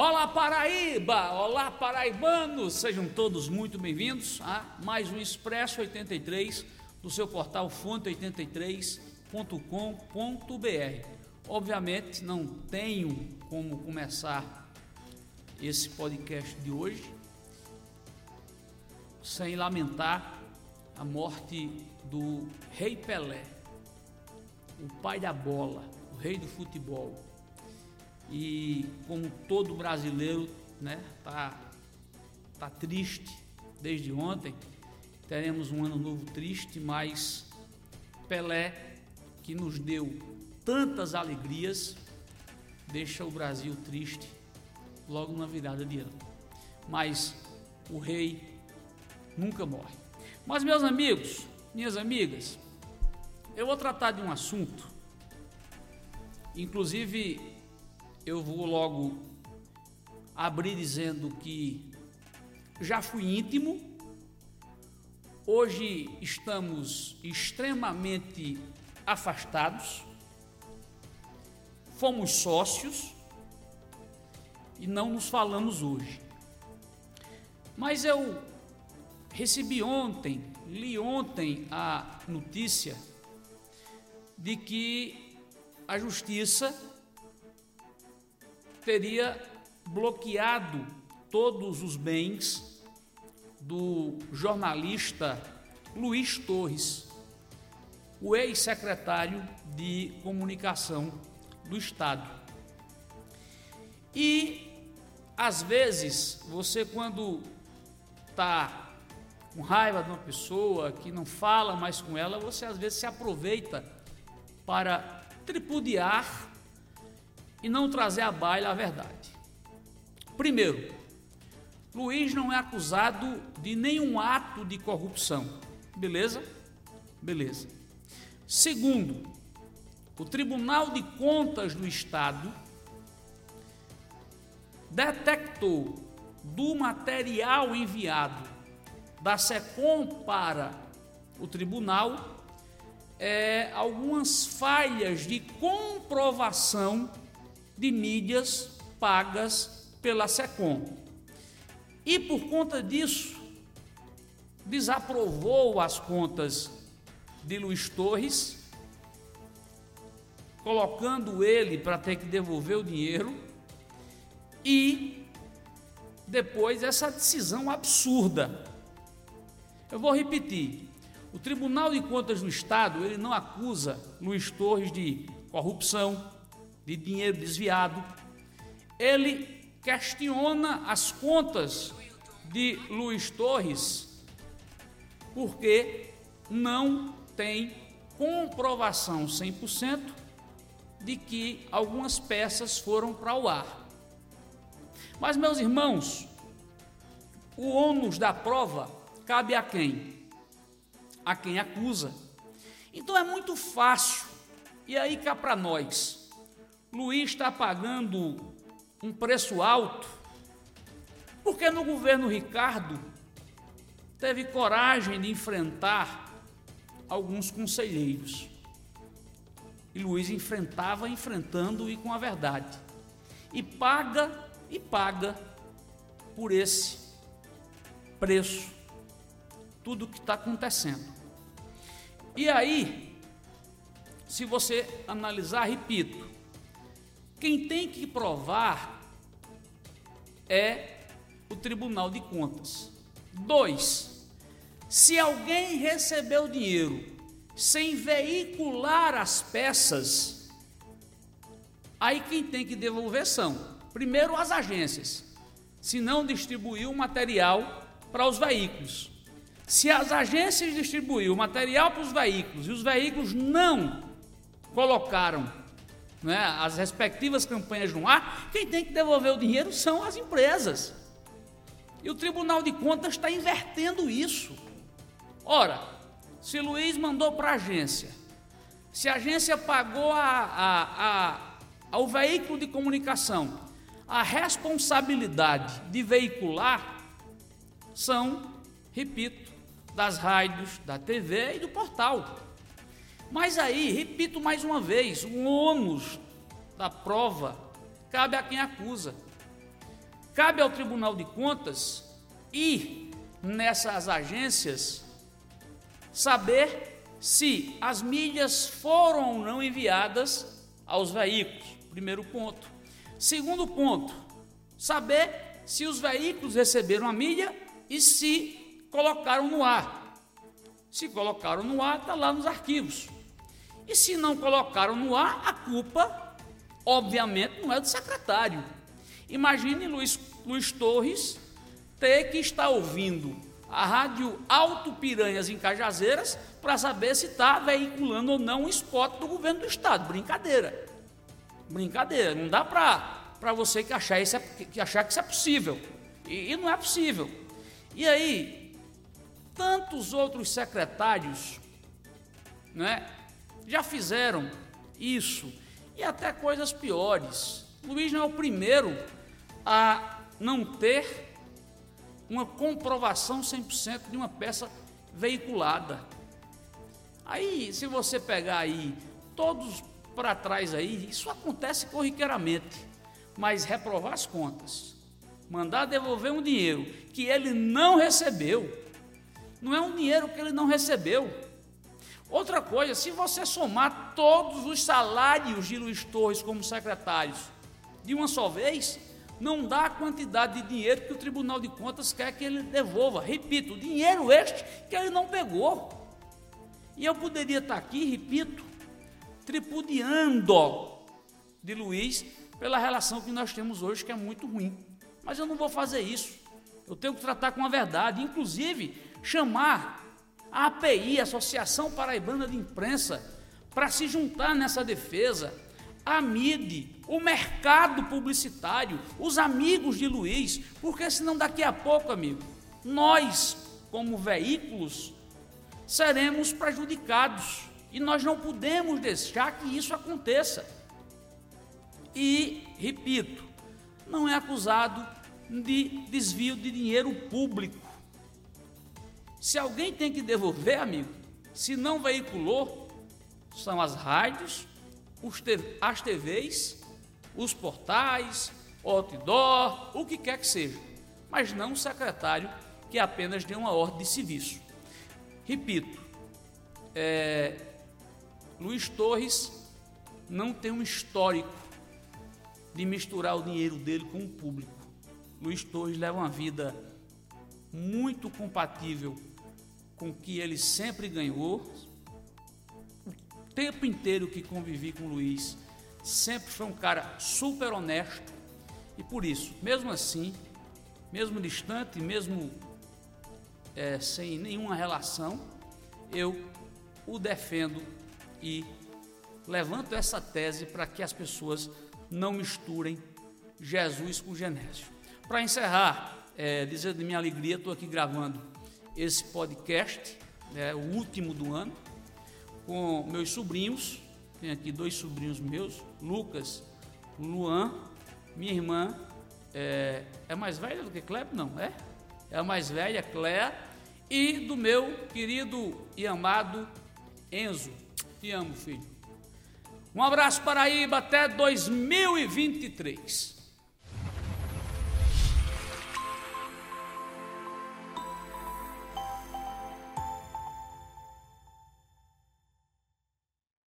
Olá Paraíba, olá paraibanos, sejam todos muito bem-vindos a mais um Expresso 83 do seu portal fonte83.com.br. Obviamente não tenho como começar esse podcast de hoje sem lamentar a morte do Rei Pelé, o pai da bola, o rei do futebol e como todo brasileiro, né, tá, tá triste desde ontem. Teremos um ano novo triste, mas Pelé, que nos deu tantas alegrias, deixa o Brasil triste logo na virada de ano. Mas o rei nunca morre. Mas meus amigos, minhas amigas, eu vou tratar de um assunto, inclusive eu vou logo abrir dizendo que já fui íntimo, hoje estamos extremamente afastados, fomos sócios e não nos falamos hoje. Mas eu recebi ontem, li ontem a notícia de que a justiça teria bloqueado todos os bens do jornalista Luiz Torres, o ex-secretário de comunicação do Estado. E às vezes você quando está com raiva de uma pessoa que não fala mais com ela, você às vezes se aproveita para tripudiar e não trazer à baila a verdade. Primeiro, Luiz não é acusado de nenhum ato de corrupção. Beleza? Beleza. Segundo, o Tribunal de Contas do Estado detectou do material enviado da SECOM para o tribunal é, algumas falhas de comprovação de mídias pagas pela SECOM. E por conta disso, desaprovou as contas de Luiz Torres, colocando ele para ter que devolver o dinheiro e depois essa decisão absurda. Eu vou repetir. O Tribunal de Contas do Estado, ele não acusa Luiz Torres de corrupção, de dinheiro desviado. Ele questiona as contas de Luiz Torres porque não tem comprovação 100% de que algumas peças foram para o ar. Mas, meus irmãos, o ônus da prova cabe a quem? A quem acusa. Então é muito fácil. E aí cá para nós. Luiz está pagando um preço alto, porque no governo Ricardo teve coragem de enfrentar alguns conselheiros. E Luiz enfrentava, enfrentando e com a verdade. E paga e paga por esse preço tudo o que está acontecendo. E aí, se você analisar, repito, quem tem que provar é o Tribunal de Contas. Dois, se alguém recebeu dinheiro sem veicular as peças, aí quem tem que devolver são, primeiro, as agências, se não distribuiu o material para os veículos. Se as agências distribuíram o material para os veículos e os veículos não colocaram né, as respectivas campanhas no ar, quem tem que devolver o dinheiro são as empresas. E o Tribunal de Contas está invertendo isso. Ora, se Luiz mandou para a agência, se a agência pagou a, a, a, ao veículo de comunicação a responsabilidade de veicular, são, repito, das rádios, da TV e do portal. Mas aí, repito mais uma vez, o ônus da prova cabe a quem acusa. cabe ao Tribunal de Contas ir nessas agências saber se as milhas foram ou não enviadas aos veículos. Primeiro ponto. Segundo ponto, saber se os veículos receberam a milha e se colocaram no ar. Se colocaram no ar, está lá nos arquivos. E se não colocaram no ar, a culpa, obviamente, não é do secretário. Imagine Luiz, Luiz Torres ter que estar ouvindo a rádio Alto Piranhas em Cajazeiras para saber se está veiculando ou não um spot do governo do estado. Brincadeira. Brincadeira. Não dá para você que achar, isso é, que achar que isso é possível. E, e não é possível. E aí, tantos outros secretários né, já fizeram isso. E até coisas piores. Luiz não é o primeiro a não ter uma comprovação 100% de uma peça veiculada. Aí, se você pegar aí todos para trás aí, isso acontece corriqueiramente. Mas reprovar as contas, mandar devolver um dinheiro que ele não recebeu, não é um dinheiro que ele não recebeu. Outra coisa, se você somar todos os salários de Luiz Torres como secretários de uma só vez, não dá a quantidade de dinheiro que o Tribunal de Contas quer que ele devolva. Repito, dinheiro este que ele não pegou. E eu poderia estar aqui, repito, tripudiando de Luiz pela relação que nós temos hoje, que é muito ruim. Mas eu não vou fazer isso. Eu tenho que tratar com a verdade, inclusive chamar a API, Associação Paraibana de Imprensa, para se juntar nessa defesa a MIDE, o mercado publicitário, os amigos de Luiz, porque senão daqui a pouco, amigo, nós, como veículos, seremos prejudicados e nós não podemos deixar que isso aconteça. E, repito, não é acusado de desvio de dinheiro público. Se alguém tem que devolver, amigo, se não veiculou, são as rádios, as TVs, os portais, outdoor, o que quer que seja, mas não o secretário que apenas deu uma ordem de serviço. Repito, é, Luiz Torres não tem um histórico de misturar o dinheiro dele com o público. Luiz Torres leva uma vida muito compatível com o que ele sempre ganhou, tempo inteiro que convivi com o Luiz, sempre foi um cara super honesto e por isso, mesmo assim, mesmo distante, mesmo é, sem nenhuma relação, eu o defendo e levanto essa tese para que as pessoas não misturem Jesus com Genésio. Para encerrar, é, dizer de minha alegria, estou aqui gravando esse podcast, é, o último do ano, com meus sobrinhos, tem aqui dois sobrinhos meus, Lucas, Luan, minha irmã, é, é mais velha do que Cleber? Não, é? É a mais velha, Cléa, e do meu querido e amado Enzo. Te amo, filho. Um abraço, Paraíba, até 2023.